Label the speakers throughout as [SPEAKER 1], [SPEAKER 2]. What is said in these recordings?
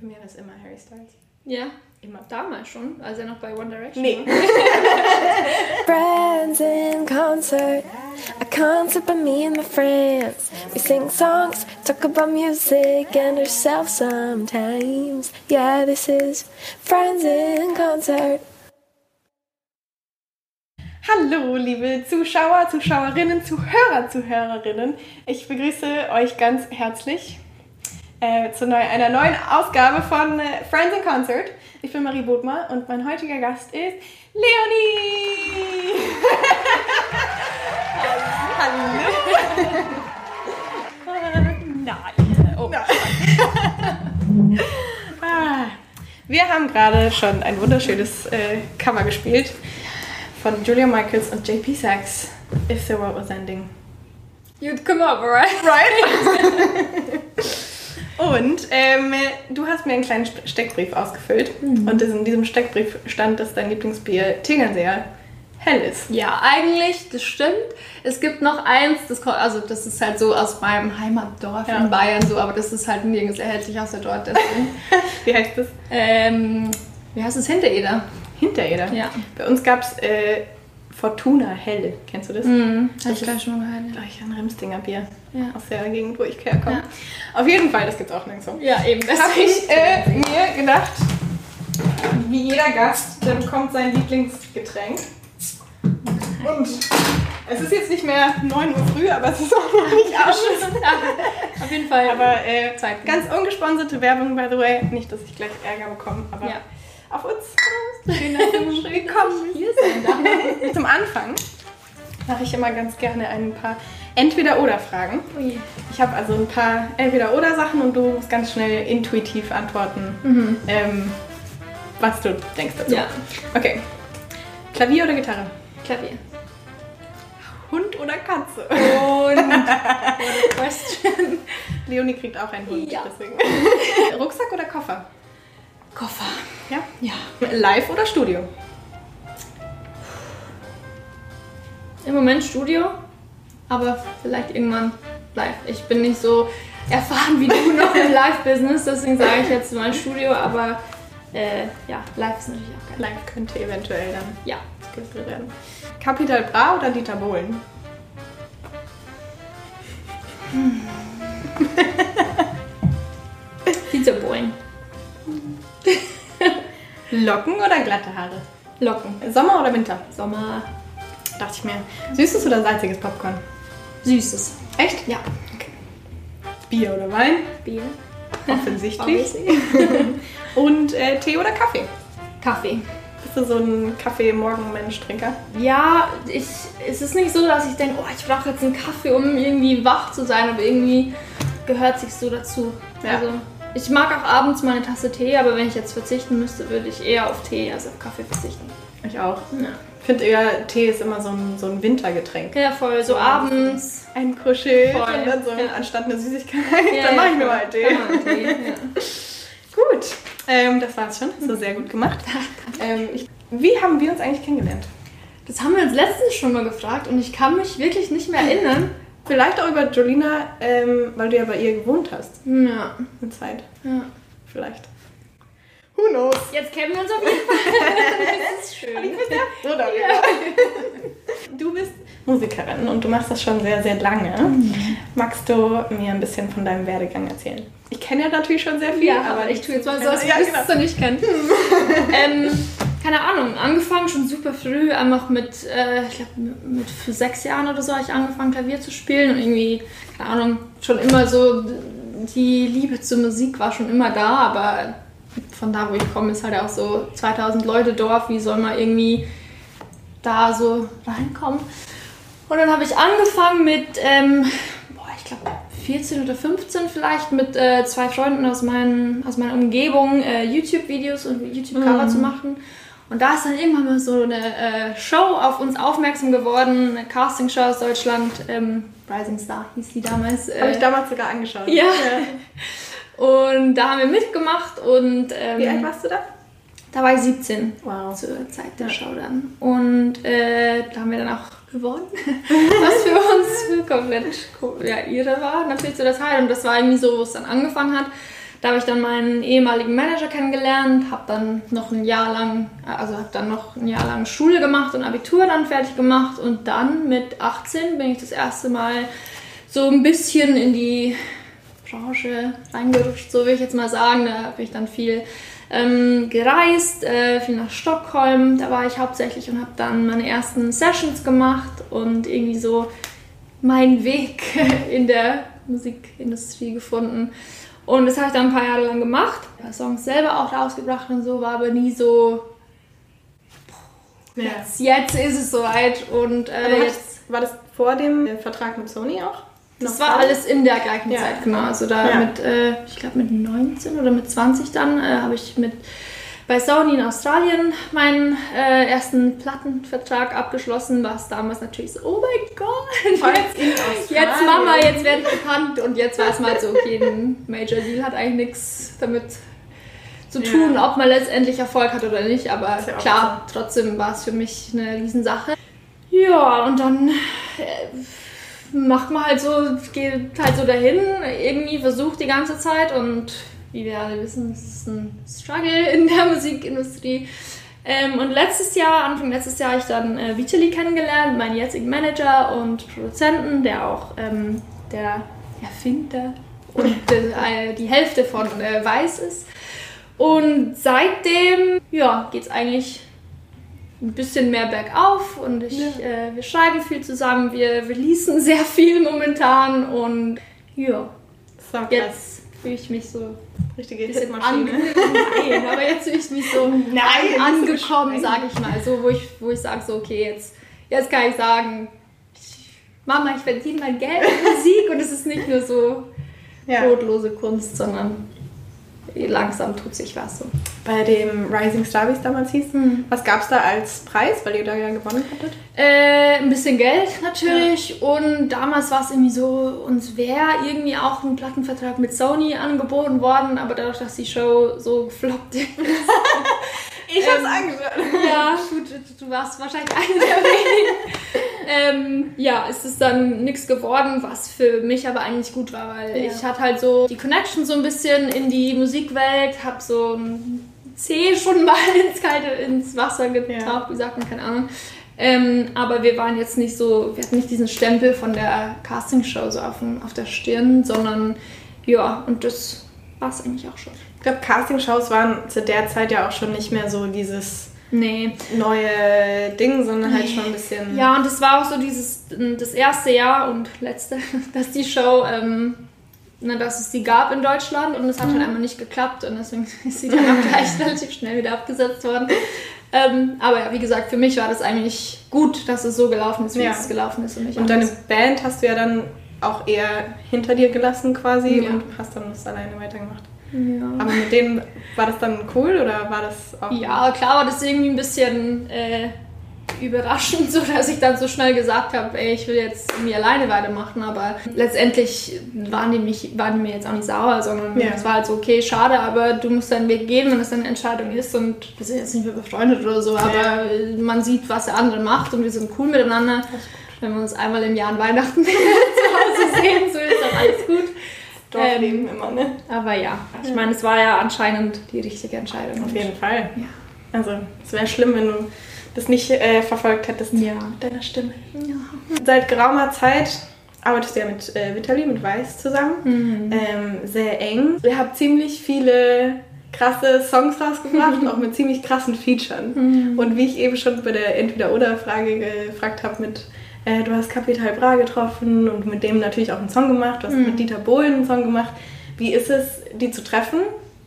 [SPEAKER 1] Bei mir war es immer Harry Styles.
[SPEAKER 2] Ja,
[SPEAKER 1] Immer.
[SPEAKER 2] damals schon, als er noch bei One Direction
[SPEAKER 1] Nee.
[SPEAKER 2] war.
[SPEAKER 3] Friends in concert, a concert by me and my friends. We sing songs, talk about music and ourselves sometimes. Yeah, this is Friends in concert.
[SPEAKER 1] Hallo, liebe Zuschauer, Zuschauerinnen, Zuhörer, Zuhörerinnen. Ich begrüße euch ganz herzlich äh, zu neu, einer neuen Ausgabe von äh, Friends in Concert. Ich bin Marie Bodmer und mein heutiger Gast ist Leonie. Hallo.
[SPEAKER 2] Nein. Oh.
[SPEAKER 1] Ah, wir haben gerade schon ein wunderschönes äh, Cover gespielt von Julia Michaels und JP Sachs. If the world was ending.
[SPEAKER 2] You'd come over, right?
[SPEAKER 1] Right? Und ähm, du hast mir einen kleinen Ste- Steckbrief ausgefüllt. Und in diesem Steckbrief stand, dass dein Lieblingsbier Tegernseer hell ist.
[SPEAKER 2] Ja, eigentlich, das stimmt. Es gibt noch eins, das, ko- also das ist halt so aus meinem Heimatdorf
[SPEAKER 1] Ja.
[SPEAKER 2] in Bayern so, aber das ist halt nirgends erhältlich außer dort.
[SPEAKER 1] Wie heißt das?
[SPEAKER 2] ähm, wie heißt es? Hintereder.
[SPEAKER 1] Hintereder.
[SPEAKER 2] Ja.
[SPEAKER 1] Bei uns gab es äh, Fortuna hell. Kennst du das?
[SPEAKER 2] Mhm. Hab ich gleich schon gehört.
[SPEAKER 1] Gleich ein Remstinger Bier.
[SPEAKER 2] Ja.
[SPEAKER 1] Aus der Gegend, wo ich herkomme. Auf jeden Fall, das gibt's auch nirgendwo.
[SPEAKER 2] Ja, eben. Das
[SPEAKER 1] habe ich äh, mir gedacht, wie jeder Gast, der bekommt sein Lieblingsgetränk. Und es ist jetzt nicht mehr 9 Uhr früh, aber es ist auch noch nicht abends.
[SPEAKER 2] Auf jeden Fall.
[SPEAKER 1] Aber äh, ganz ungesponserte Werbung, by the way. Nicht, dass ich gleich Ärger bekomme, aber
[SPEAKER 2] Ja.
[SPEAKER 1] Auf uns.
[SPEAKER 2] Schön, dass du
[SPEAKER 1] Willkommen.
[SPEAKER 2] hier sein.
[SPEAKER 1] Zum Anfang mache ich immer ganz gerne ein paar Entweder-Oder-Fragen.
[SPEAKER 2] Ui.
[SPEAKER 1] Ich habe also ein paar Entweder-Oder-Sachen und du musst ganz schnell intuitiv antworten, ähm, was du denkst dazu.
[SPEAKER 2] Ja.
[SPEAKER 1] Okay. Klavier oder Gitarre?
[SPEAKER 2] Klavier.
[SPEAKER 1] Hund oder Katze?
[SPEAKER 2] Und what a question.
[SPEAKER 1] Leonie kriegt auch einen Hund,
[SPEAKER 2] Ja.
[SPEAKER 1] deswegen. Rucksack oder Koffer?
[SPEAKER 2] Koffer.
[SPEAKER 1] Ja.
[SPEAKER 2] Ja.
[SPEAKER 1] Live oder Studio?
[SPEAKER 2] Im Moment Studio, aber vielleicht irgendwann live. Ich bin nicht so erfahren wie du noch im Live-Business, deswegen sage ich jetzt mal Studio, aber äh, ja, live ist natürlich auch geil.
[SPEAKER 1] Live könnte eventuell dann
[SPEAKER 2] Ja.
[SPEAKER 1] skillful werden. Capital Bra oder Dieter Bohlen?
[SPEAKER 2] Pizza
[SPEAKER 1] Locken oder glatte Haare?
[SPEAKER 2] Locken.
[SPEAKER 1] Sommer oder Winter?
[SPEAKER 2] Sommer.
[SPEAKER 1] Dachte ich mir. Süßes oder salziges Popcorn?
[SPEAKER 2] Süßes.
[SPEAKER 1] Echt?
[SPEAKER 2] Ja.
[SPEAKER 1] Bier oder Wein?
[SPEAKER 2] Bier.
[SPEAKER 1] Offensichtlich. Und äh, Tee oder Kaffee?
[SPEAKER 2] Kaffee.
[SPEAKER 1] Bist du so ein Kaffee-Morgen-Mensch-Trinker?
[SPEAKER 2] Ja, ich, es ist nicht so, dass ich denke, oh, ich brauche jetzt einen Kaffee, um irgendwie wach zu sein, aber irgendwie gehört sich so dazu.
[SPEAKER 1] Ja.
[SPEAKER 2] Also, ich mag auch abends mal eine Tasse Tee, aber wenn ich jetzt verzichten müsste, würde ich eher auf Tee als auf Kaffee verzichten.
[SPEAKER 1] Ich auch.
[SPEAKER 2] Ja,
[SPEAKER 1] Ich finde eher, Tee ist immer so ein, so ein Wintergetränk.
[SPEAKER 2] ja voll. So abends.
[SPEAKER 1] Ein Kuschel
[SPEAKER 2] Voll.
[SPEAKER 1] und dann so
[SPEAKER 2] Ja.
[SPEAKER 1] anstatt eine Süßigkeit,
[SPEAKER 2] Ja,
[SPEAKER 1] dann mache ich mir mal Tee.
[SPEAKER 2] Man Tee, ja.
[SPEAKER 1] Gut, ähm, das war's schon. So sehr gut gemacht. ähm, ich, wie haben wir uns eigentlich kennengelernt?
[SPEAKER 2] Das haben wir uns letztens schon mal gefragt und ich kann mich wirklich nicht mehr erinnern.
[SPEAKER 1] Vielleicht auch über Jolina, ähm, weil du ja bei ihr gewohnt hast.
[SPEAKER 2] Ja.
[SPEAKER 1] Eine Zeit.
[SPEAKER 2] ja.
[SPEAKER 1] Vielleicht. Who knows?
[SPEAKER 2] Jetzt kennen wir uns auf jeden Fall. das ist schön.
[SPEAKER 1] So darüber. Du bist Musikerin und du machst das schon sehr, sehr lange. Magst du mir ein bisschen von deinem Werdegang erzählen? Ich kenne ja natürlich schon sehr viel,
[SPEAKER 2] Ja,
[SPEAKER 1] aber
[SPEAKER 2] aber ich tue jetzt mal so, als
[SPEAKER 1] Ja, genau.
[SPEAKER 2] du nicht kennen. ähm, keine Ahnung, angefangen schon super früh, einfach mit, äh, ich glaube, mit für sechs Jahren oder so habe ich angefangen, Klavier zu spielen und irgendwie, keine Ahnung, schon immer so, die Liebe zur Musik war schon immer da, aber von da, wo ich komme, ist halt auch so 2000 Leute Dorf, wie soll man irgendwie da so reinkommen? Und dann habe ich angefangen mit, ähm, boah, ich glaube 14 oder 15 vielleicht, mit äh, zwei Freunden aus, meinen, aus meiner Umgebung äh, YouTube-Videos und YouTube-Cover zu machen. Und da ist dann irgendwann mal so eine äh, Show auf uns aufmerksam geworden, eine Castingshow aus Deutschland, ähm, Rising Star hieß die damals. Äh,
[SPEAKER 1] Habe ich damals sogar angeschaut.
[SPEAKER 2] ja. Und da haben wir mitgemacht und ähm,
[SPEAKER 1] Wie alt warst du da?
[SPEAKER 2] da war ich 17
[SPEAKER 1] Wow.
[SPEAKER 2] zur Zeit der Show dann. Und äh, da haben wir dann auch gewonnen, was für uns komplett ja, irre war, natürlich zu der Zeit. Und das war irgendwie so, wo es dann angefangen hat, Da habe ich dann meinen ehemaligen Manager kennengelernt, habe dann noch ein Jahr lang, also habe dann noch ein Jahr lang Schule gemacht und Abitur dann fertig gemacht und dann mit 18 bin ich das erste Mal so ein bisschen in die Branche reingerutscht, so will ich jetzt mal sagen. Da habe ich dann viel ähm, gereist, äh, viel nach Stockholm, da war ich hauptsächlich und habe dann meine ersten Sessions gemacht und irgendwie so meinen Weg in der Musikindustrie gefunden. Und das habe ich dann ein paar Jahre lang gemacht. Songs selber auch rausgebracht und so, war aber nie so.
[SPEAKER 1] Ja.
[SPEAKER 2] Jetzt, jetzt ist es soweit. Und äh, jetzt,
[SPEAKER 1] war das vor dem äh, Vertrag mit Sony auch?
[SPEAKER 2] das war alles in der gleichen
[SPEAKER 1] Ja.
[SPEAKER 2] Zeit, genau. Also da
[SPEAKER 1] Ja.
[SPEAKER 2] mit, äh, ich glaube mit 19 oder mit 20 dann, äh, habe ich mit bei Sony in Australien meinen äh, ersten Plattenvertrag abgeschlossen, was damals natürlich so, oh mein Gott, jetzt, jetzt Mama, jetzt werde ich bekannt und jetzt weiß man halt so, okay, ein Major Deal hat eigentlich nichts damit zu
[SPEAKER 1] Ja.
[SPEAKER 2] tun, ob man letztendlich Erfolg hat oder nicht, aber
[SPEAKER 1] ja
[SPEAKER 2] klar, trotzdem war es für mich eine Riesensache. Ja, und dann äh, macht man halt so, geht halt so dahin, irgendwie versucht die ganze Zeit und wie wir alle wissen, es ist ein Struggle in der Musikindustrie. Ähm, und letztes Jahr, Anfang letztes Jahr, habe ich dann äh, Vitali kennengelernt, meinen jetzigen Manager und Produzenten, der auch ähm, der Erfinder und äh, die Hälfte von äh, Weiß ist. Und seitdem, ja, geht es eigentlich ein bisschen mehr bergauf und ich, äh, wir schreiben viel zusammen, wir releasen sehr viel momentan und ja,
[SPEAKER 1] So krass.
[SPEAKER 2] jetzt fühle ich mich so
[SPEAKER 1] Richtige Hitmaschine.
[SPEAKER 2] Nein, aber jetzt fühle ich mich so
[SPEAKER 1] Nein, so
[SPEAKER 2] angekommen,
[SPEAKER 1] streng.
[SPEAKER 2] sage ich mal. So, wo ich, wo ich sage, so, okay, jetzt, jetzt kann ich sagen, Mama, ich verdiene mein Geld mit Musik und es ist nicht nur so
[SPEAKER 1] Ja.
[SPEAKER 2] brotlose Kunst, sondern langsam tut sich was so.
[SPEAKER 1] Bei dem Rising Star, wie es damals hieß,
[SPEAKER 2] Hm.
[SPEAKER 1] was gab es da als Preis, weil ihr da ja gewonnen hattet?
[SPEAKER 2] Äh, ein bisschen Geld natürlich und damals war es irgendwie so, uns wäre irgendwie auch ein Plattenvertrag mit Sony angeboten worden, aber dadurch, dass die Show so gefloppt ist,
[SPEAKER 1] Ich
[SPEAKER 2] hab's
[SPEAKER 1] angeschaut.
[SPEAKER 2] Ja, gut, du warst wahrscheinlich eine der wenigen. ähm, ja, ist es dann nichts geworden, was für mich aber eigentlich gut war, weil
[SPEAKER 1] Ja.
[SPEAKER 2] ich hatte halt so die Connection so ein bisschen in die Musikwelt, hab so ein Zeh schon mal ins kalte, ins Wasser getaucht, wie sagt man, keine Ahnung. Ähm, aber wir waren jetzt nicht so, wir hatten nicht diesen Stempel von der Castingshow so auf, dem, auf der Stirn, sondern ja, und das war es eigentlich auch schon.
[SPEAKER 1] Ich glaube, Castingshows waren zu der Zeit ja auch schon nicht mehr so dieses
[SPEAKER 2] Nee,
[SPEAKER 1] neue Ding, sondern halt schon ein bisschen.
[SPEAKER 2] Ja, und das war auch so dieses, das erste Jahr und letzte, dass die Show, ähm, na, dass es die gab in Deutschland und es hat halt einfach nicht geklappt und deswegen ist sie dann auch gleich relativ schnell wieder abgesetzt worden. Ähm, aber ja, wie gesagt, für mich war das eigentlich gut, dass es so gelaufen ist, wie
[SPEAKER 1] Ja.
[SPEAKER 2] es gelaufen ist. Und, nicht
[SPEAKER 1] Und deine. Band hast du ja dann auch eher hinter dir gelassen quasi
[SPEAKER 2] Ja.
[SPEAKER 1] und hast dann das alleine weitergemacht.
[SPEAKER 2] Ja.
[SPEAKER 1] Aber mit denen war das dann cool oder war das auch.
[SPEAKER 2] Ja, klar war das irgendwie ein bisschen äh, überraschend, so dass ich dann so schnell gesagt habe, ey, ich will jetzt irgendwie alleine weitermachen. Aber letztendlich waren die, mich, waren die mir jetzt auch nicht sauer, sondern
[SPEAKER 1] Ja.
[SPEAKER 2] es war halt so, okay, schade, aber du musst deinen Weg gehen, wenn es deine Entscheidung ist. Und wir sind jetzt nicht mehr befreundet oder so, aber äh, man sieht, was der andere macht und wir sind cool miteinander. Wenn wir uns einmal im Jahr an Weihnachten zu Hause sehen, so ist auch alles gut.
[SPEAKER 1] Dorfleben immer, ne?
[SPEAKER 2] Aber ja, ich meine, es war ja anscheinend die richtige Entscheidung.
[SPEAKER 1] Auf jeden Fall.
[SPEAKER 2] Ja.
[SPEAKER 1] Also, es wäre schlimm, wenn du das nicht äh, verfolgt hättest.
[SPEAKER 2] Ja.
[SPEAKER 1] Mit deiner Stimme.
[SPEAKER 2] Ja.
[SPEAKER 1] Seit geraumer Zeit arbeitest du ja mit äh, Vitali, mit Weiß zusammen.
[SPEAKER 2] Mhm.
[SPEAKER 1] Ähm, sehr eng. Ihr habt ziemlich viele krasse Songs rausgebracht, auch mit ziemlich krassen Featuren.
[SPEAKER 2] Mhm.
[SPEAKER 1] Und wie ich eben schon bei der Entweder-Oder-Frage gefragt habe, mit äh, du hast Capital Bra getroffen und mit dem natürlich auch einen Song gemacht, du hast
[SPEAKER 2] Mhm.
[SPEAKER 1] mit Dieter Bohlen einen Song gemacht. Wie ist es, die zu treffen?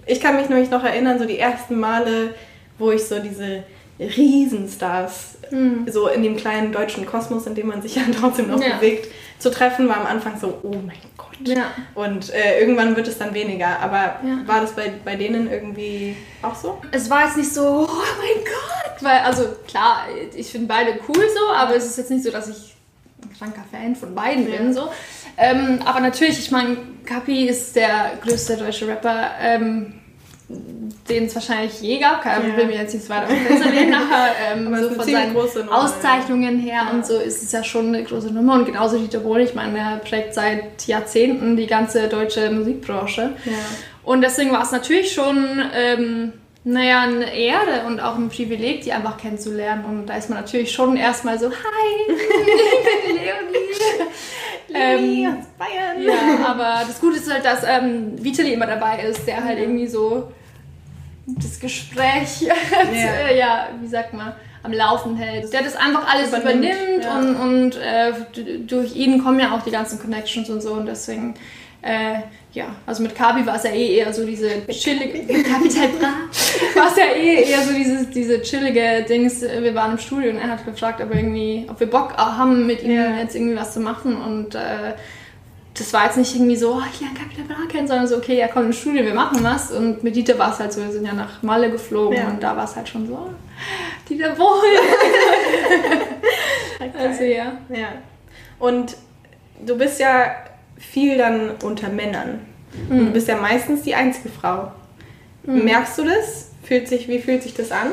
[SPEAKER 1] Ich kann mich nämlich noch erinnern, so die ersten Male, wo ich so diese Riesenstars
[SPEAKER 2] Mhm.
[SPEAKER 1] so in dem kleinen deutschen Kosmos, in dem man sich ja trotzdem noch
[SPEAKER 2] Ja.
[SPEAKER 1] bewegt, zu treffen, war am Anfang so, oh mein Gott.
[SPEAKER 2] Ja.
[SPEAKER 1] Und äh, irgendwann wird es dann weniger. Aber
[SPEAKER 2] Ja.
[SPEAKER 1] war das bei, bei denen irgendwie auch so?
[SPEAKER 2] Es war jetzt nicht so, oh mein Gott, weil, also klar, ich finde beide cool so, aber es ist jetzt nicht so, dass ich ein kranker Fan von beiden
[SPEAKER 1] Ja.
[SPEAKER 2] bin so. Ähm, aber natürlich, ich meine, Kapi ist der größte deutsche Rapper, ähm, den es wahrscheinlich je gab. Keine
[SPEAKER 1] Ja.
[SPEAKER 2] will mir jetzt nicht weiter lehnen, aber, ähm, so von seinen
[SPEAKER 1] Nummer,
[SPEAKER 2] Auszeichnungen her
[SPEAKER 1] Ja.
[SPEAKER 2] und so ist es ja schon eine große Nummer. Und genauso Dieter Bohlen, ich meine, er prägt seit Jahrzehnten die ganze deutsche Musikbranche.
[SPEAKER 1] Ja.
[SPEAKER 2] Und deswegen war es natürlich schon, ähm, naja, eine Ehre und auch ein Privileg, die einfach kennenzulernen. Und da ist man natürlich schon erstmal so, hi, ich bin Leonie.
[SPEAKER 1] Leonie
[SPEAKER 2] Ähm,
[SPEAKER 1] aus Bayern.
[SPEAKER 2] Ja, aber das Gute ist halt, dass ähm, Vitali immer dabei ist, der halt irgendwie so das Gespräch, ja.
[SPEAKER 1] Ja.
[SPEAKER 2] ja, wie sagt man, am Laufen hält. Der das einfach alles
[SPEAKER 1] Übernimmt,
[SPEAKER 2] übernimmt,
[SPEAKER 1] ja.
[SPEAKER 2] und, und äh, durch ihn kommen ja auch die ganzen Connections und so und deswegen, äh, ja, also mit Kabi war es ja eh eher so diese chillige, Kapital Bra, war es ja eh eher so dieses, diese chillige Dings, wir waren im Studio und er hat gefragt, ob, wir irgendwie, ob wir Bock haben, mit ihm
[SPEAKER 1] Ja.
[SPEAKER 2] jetzt irgendwie was zu machen und äh, das war jetzt nicht irgendwie so, oh, ich lerne Capital Bra kennen, sondern so, okay, er kommt ins Studio, wir machen was. Und mit Dieter war es halt so, wir sind ja nach Malle geflogen
[SPEAKER 1] Ja.
[SPEAKER 2] und da war es halt schon so, oh, Dieter Bohlen. also ja.
[SPEAKER 1] Ja. Und du bist ja viel dann unter Männern. Und du bist ja meistens die einzige Frau. Merkst du das? Fühlt sich, wie fühlt sich das an?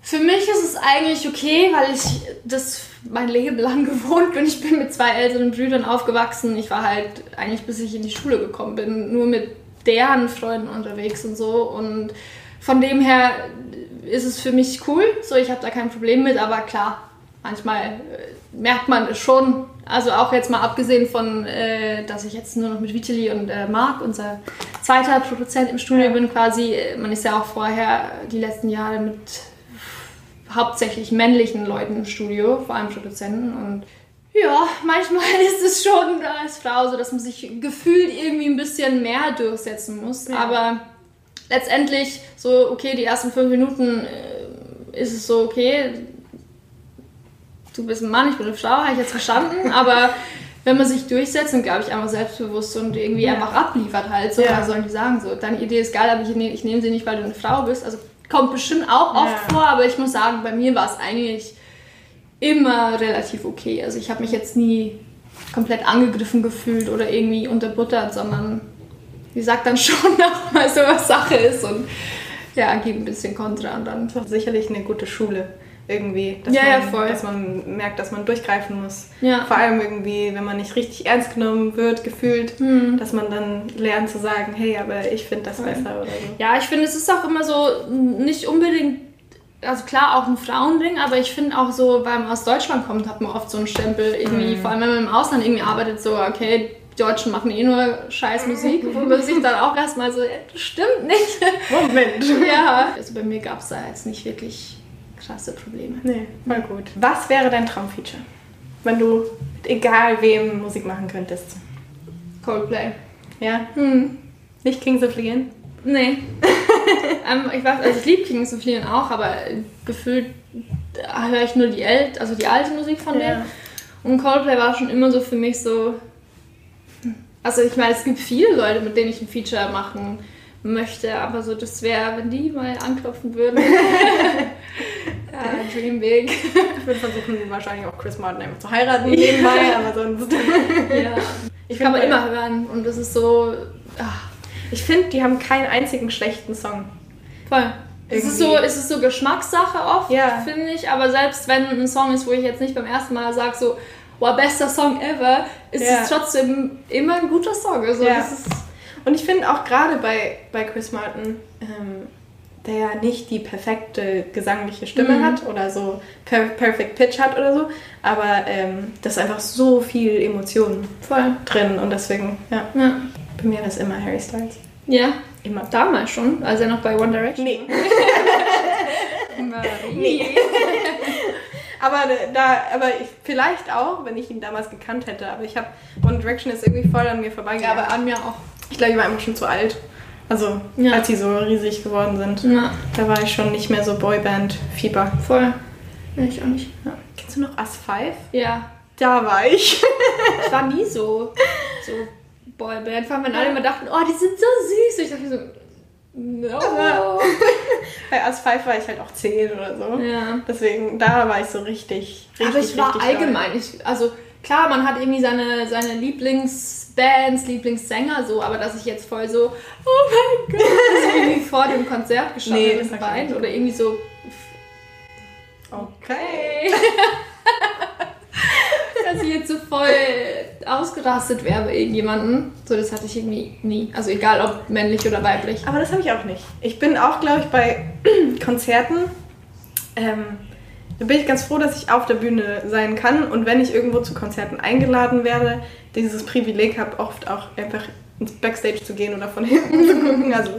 [SPEAKER 2] Für mich ist es eigentlich okay, weil ich das mein Leben lang gewohnt bin. Ich bin mit zwei älteren Brüdern aufgewachsen. Ich war halt eigentlich, bis ich in die Schule gekommen bin, nur mit deren Freunden unterwegs und so. Und von dem her ist es für mich cool. So, ich habe da kein Problem mit, aber klar, manchmal äh, merkt man es schon. Also auch jetzt mal abgesehen von, äh, dass ich jetzt nur noch mit Vitali und äh, Marc, unser zweiter Produzent im Studio
[SPEAKER 1] Ja.
[SPEAKER 2] bin quasi. Man ist ja auch vorher die letzten Jahre mit hauptsächlich männlichen Leuten im Studio, vor allem Produzenten. Und ja, manchmal ist es schon als Frau so, dass man sich gefühlt irgendwie ein bisschen mehr durchsetzen muss.
[SPEAKER 1] Ja.
[SPEAKER 2] Aber letztendlich so, okay, die ersten fünf Minuten äh, ist es so, okay, du bist ein Mann, ich bin eine Frau, habe ich jetzt verstanden, aber wenn man sich durchsetzt und, glaube ich, einfach selbstbewusst und irgendwie
[SPEAKER 1] Ja.
[SPEAKER 2] einfach abliefert halt, so,
[SPEAKER 1] Ja.
[SPEAKER 2] was sollen die sagen, so, deine Idee ist geil, aber ich, nehm- ich nehme sie nicht, weil du eine Frau bist, also kommt bestimmt auch oft
[SPEAKER 1] Ja.
[SPEAKER 2] vor, aber ich muss sagen, bei mir war es eigentlich immer relativ okay, also ich habe mich jetzt nie komplett angegriffen gefühlt oder irgendwie unterbuttert, sondern die sagt dann schon noch mal so, was Sache ist und ja, gibt ein bisschen Kontra und dann
[SPEAKER 1] sicherlich eine gute Schule. Irgendwie. Dass
[SPEAKER 2] Ja,
[SPEAKER 1] man,
[SPEAKER 2] ja, voll.
[SPEAKER 1] Dass man merkt, dass man durchgreifen muss.
[SPEAKER 2] Ja.
[SPEAKER 1] Vor allem irgendwie, wenn man nicht richtig ernst genommen wird, gefühlt,
[SPEAKER 2] Hm.
[SPEAKER 1] dass man dann lernt zu sagen, hey, aber ich finde das besser oder so.
[SPEAKER 2] Ja, ich finde, es ist auch immer so nicht unbedingt, also klar auch ein Frauending, aber ich finde auch so, weil man aus Deutschland kommt, hat man oft so einen Stempel irgendwie, vor allem wenn man im Ausland irgendwie arbeitet, so, okay, die Deutschen machen eh nur scheiß Musik, wo man sich dann auch erstmal so, das stimmt nicht.
[SPEAKER 1] Moment.
[SPEAKER 2] ja. Also bei mir gab es da jetzt nicht wirklich krasse Probleme.
[SPEAKER 1] Nee, voll gut. Was wäre dein Traumfeature? Wenn du mit egal wem Musik machen könntest.
[SPEAKER 2] Coldplay.
[SPEAKER 1] Ja?
[SPEAKER 2] Hm.
[SPEAKER 1] Nicht Kings of Leon?
[SPEAKER 2] Nee. ähm, ich weiß, also ich liebe Kings of Leon auch, aber gefühlt äh, höre ich nur die, El also die alte Musik von denen. Und Coldplay war schon immer so für mich so. Also ich meine, es gibt viele Leute, mit denen ich ein Feature machen möchte, aber so das wäre, wenn die mal anklopfen würden. ja, Dream Big.
[SPEAKER 1] Ich würde versuchen, wahrscheinlich auch Chris Martin einfach zu heiraten nebenbei, aber sonst.
[SPEAKER 2] ja. Ich kann man
[SPEAKER 1] find,
[SPEAKER 2] immer hören und das ist so. ach,
[SPEAKER 1] Ich finde, die haben keinen einzigen schlechten Song.
[SPEAKER 2] Voll. Es ist, so, es ist so Geschmackssache oft,
[SPEAKER 1] Ja.
[SPEAKER 2] finde ich. Aber selbst wenn ein Song ist, wo ich jetzt nicht beim ersten Mal sage, so, wow, bester Song ever, ist
[SPEAKER 1] Ja.
[SPEAKER 2] es trotzdem immer ein guter Song. Also
[SPEAKER 1] Ja.
[SPEAKER 2] ist,
[SPEAKER 1] Und ich finde auch gerade bei, bei Chris Martin, ähm, der ja nicht die perfekte gesangliche Stimme
[SPEAKER 2] Mhm.
[SPEAKER 1] hat oder so per perfect Pitch hat oder so, aber ähm, da ist einfach so viel Emotionen
[SPEAKER 2] voll.
[SPEAKER 1] drin und deswegen, ja,
[SPEAKER 2] Ja.
[SPEAKER 1] bei mir war es immer Harry Styles.
[SPEAKER 2] ja,
[SPEAKER 1] Immer.
[SPEAKER 2] damals schon, als er noch bei One Direction
[SPEAKER 1] Nee.
[SPEAKER 2] war.
[SPEAKER 1] Nee. Aber da, aber ich, vielleicht auch, wenn ich ihn damals gekannt hätte. Aber ich habe One Direction ist irgendwie voll an mir
[SPEAKER 2] Ja,
[SPEAKER 1] vorbeigegangen.
[SPEAKER 2] aber an mir auch.
[SPEAKER 1] ich glaube, ich war einfach schon zu alt. Also
[SPEAKER 2] Ja.
[SPEAKER 1] als sie so riesig geworden sind,
[SPEAKER 2] Ja,
[SPEAKER 1] da war ich schon nicht mehr so Boyband-Fieber.
[SPEAKER 2] voll. Ja, ich auch nicht.
[SPEAKER 1] Ja. Kennst du noch Us 5?
[SPEAKER 2] Ja,
[SPEAKER 1] Da war ich.
[SPEAKER 2] ich war nie so, so Boyband. Vor allem, wenn alle immer dachten, oh, die sind so süß. Und ich dachte mir so, no.
[SPEAKER 1] Bei Us 5 war ich halt auch 10 oder so.
[SPEAKER 2] Ja.
[SPEAKER 1] Deswegen, da war ich so richtig, richtig,
[SPEAKER 2] Aber ich war
[SPEAKER 1] richtig
[SPEAKER 2] allgemein, ich, also klar, man hat irgendwie seine, seine Lieblingsbands, Lieblingssänger so, aber dass ich jetzt voll so, oh mein Gott, also irgendwie vor dem Konzert gestanden
[SPEAKER 1] Nee, das nicht.
[SPEAKER 2] oder irgendwie so.
[SPEAKER 1] Okay.
[SPEAKER 2] dass ich jetzt so voll ausgerastet wäre bei irgendjemandem. So, das hatte ich irgendwie nie. Also egal ob männlich oder weiblich.
[SPEAKER 1] Aber das habe ich auch nicht. Ich bin auch, glaube ich, bei Konzerten. Ähm, da bin ich ganz froh, dass ich auf der Bühne sein kann. Und wenn ich irgendwo zu Konzerten eingeladen werde, dieses Privileg habe, oft auch einfach ins Backstage zu gehen oder von hinten zu gucken. Also,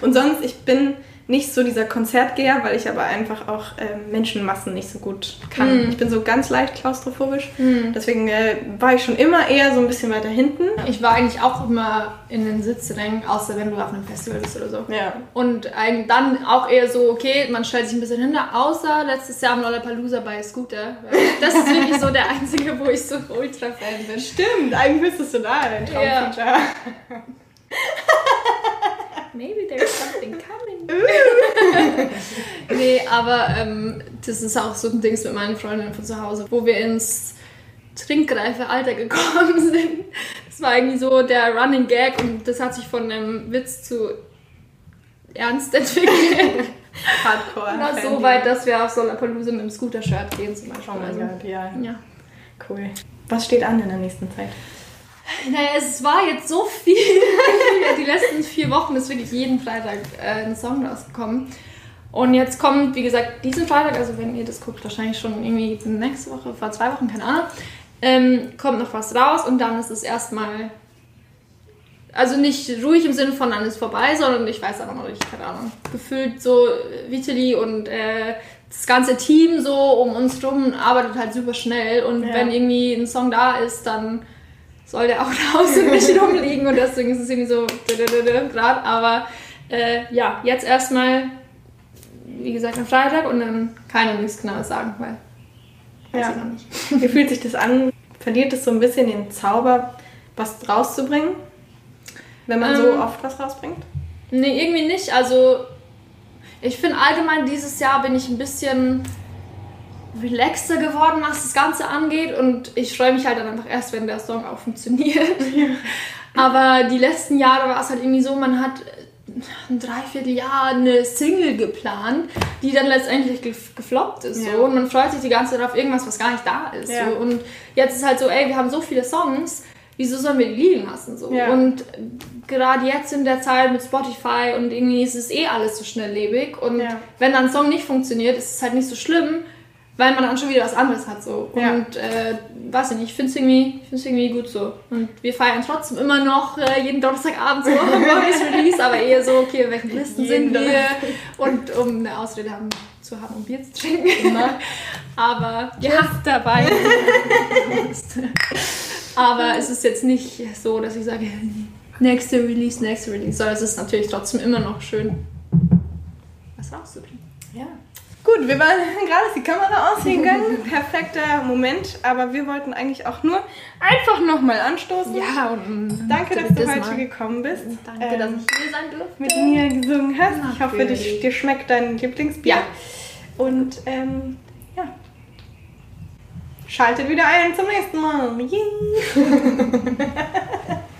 [SPEAKER 1] und sonst, ich bin nicht so dieser Konzertgeher, weil ich aber einfach auch ähm, Menschenmassen nicht so gut kann.
[SPEAKER 2] Mm.
[SPEAKER 1] Ich bin so ganz leicht klaustrophobisch. Deswegen äh, war ich schon immer eher so ein bisschen weiter hinten.
[SPEAKER 2] Ich war eigentlich auch immer in den Sitzrängen, außer wenn du auf einem Festival bist oder so.
[SPEAKER 1] Ja.
[SPEAKER 2] Und eigentlich dann auch eher so, okay, man stellt sich ein bisschen hinter, außer letztes Jahr am Lollapalooza bei Scooter. Das ist wirklich so der einzige, wo ich so ultra Fan bin.
[SPEAKER 1] Stimmt, eigentlich müsstest du da ein
[SPEAKER 2] Ja. Maybe there's something coming. nee, aber ähm, das ist auch so ein Ding mit meinen Freundinnen von zu Hause, wo wir ins trinkreife Alter gekommen sind. Das war irgendwie so der Running Gag und das hat sich von einem Witz zu ernst entwickelt.
[SPEAKER 1] Hardcore.
[SPEAKER 2] War so weit, dass wir auf Solapalooza mit dem Scooter-Shirt gehen zum Beispiel.
[SPEAKER 1] Oh mein
[SPEAKER 2] Also,
[SPEAKER 1] Gott, ja.
[SPEAKER 2] ja.
[SPEAKER 1] Cool. Was steht an in der nächsten Zeit?
[SPEAKER 2] Naja, es war jetzt so viel. Die letzten vier Wochen ist wirklich jeden Freitag äh, ein Song rausgekommen. Und jetzt kommt, wie gesagt, diesen Freitag, also wenn ihr das guckt, wahrscheinlich schon irgendwie nächste Woche, vor zwei Wochen, keine Ahnung, ähm, kommt noch was raus und dann ist es erstmal, also nicht ruhig im Sinne von dann ist vorbei, sondern ich weiß aber noch nicht, keine Ahnung, gefühlt so äh, Vitali und äh, das ganze Team so um uns rum arbeitet halt super schnell und
[SPEAKER 1] Ja.
[SPEAKER 2] wenn irgendwie ein Song da ist, dann soll der auch und nicht rumliegen und deswegen ist es irgendwie so gerade. Aber äh, ja, jetzt erstmal, wie gesagt, am Freitag und dann kann ich nichts Genaues sagen, weil weiß
[SPEAKER 1] Ja.
[SPEAKER 2] ich noch nicht.
[SPEAKER 1] Wie fühlt sich das an? Verliert es so ein bisschen den Zauber, was rauszubringen? Wenn man so
[SPEAKER 2] Ähm.
[SPEAKER 1] oft was rausbringt?
[SPEAKER 2] Nee, irgendwie nicht. Also ich finde allgemein dieses Jahr bin ich ein bisschen relaxter geworden, was das Ganze angeht und ich freue mich halt dann einfach erst, wenn der Song auch funktioniert. Aber die letzten Jahre war es halt irgendwie so, man hat ein Dreivierteljahr eine Single geplant, die dann letztendlich gef- gefloppt ist.
[SPEAKER 1] Ja.
[SPEAKER 2] So. Und man freut sich die ganze Zeit auf irgendwas, was gar nicht da ist.
[SPEAKER 1] Ja.
[SPEAKER 2] So. Und jetzt ist halt so, ey, wir haben so viele Songs, wieso sollen wir die liegen lassen? So?
[SPEAKER 1] Ja.
[SPEAKER 2] Und gerade jetzt in der Zeit mit Spotify und irgendwie ist es eh alles so schnelllebig. Und
[SPEAKER 1] Ja.
[SPEAKER 2] wenn dann ein Song nicht funktioniert, ist es halt nicht so schlimm, weil man dann schon wieder was anderes hat. So.
[SPEAKER 1] Ja.
[SPEAKER 2] Und äh, weiß ich nicht, ich finde es irgendwie, find's irgendwie gut so. Und wir feiern trotzdem immer noch äh, jeden Donnerstagabend so neues Release, aber eher so, okay, welchen Listen sind wir? Und um eine Ausrede haben, zu haben, um Bier zu trinken.
[SPEAKER 1] Immer.
[SPEAKER 2] Aber ja, dabei. Aber es ist jetzt nicht so, dass ich sage, nächste Release, nächste Release, sondern es ist natürlich trotzdem immer noch schön, was rauszubringen.
[SPEAKER 1] Gut, wir waren gerade ist die Kamera ausgegangen. Perfekter Moment. Aber wir wollten eigentlich auch nur einfach nochmal anstoßen.
[SPEAKER 2] Ja, und
[SPEAKER 1] Danke, dass du heute gekommen bist.
[SPEAKER 2] Danke,
[SPEAKER 1] Ähm,
[SPEAKER 2] dass ich hier sein durfte.
[SPEAKER 1] mit mir gesungen hast. Ich hoffe, dich, dir schmeckt dein Lieblingsbier.
[SPEAKER 2] Ja.
[SPEAKER 1] Und ähm, ja. Schaltet wieder ein zum nächsten Mal. Yay.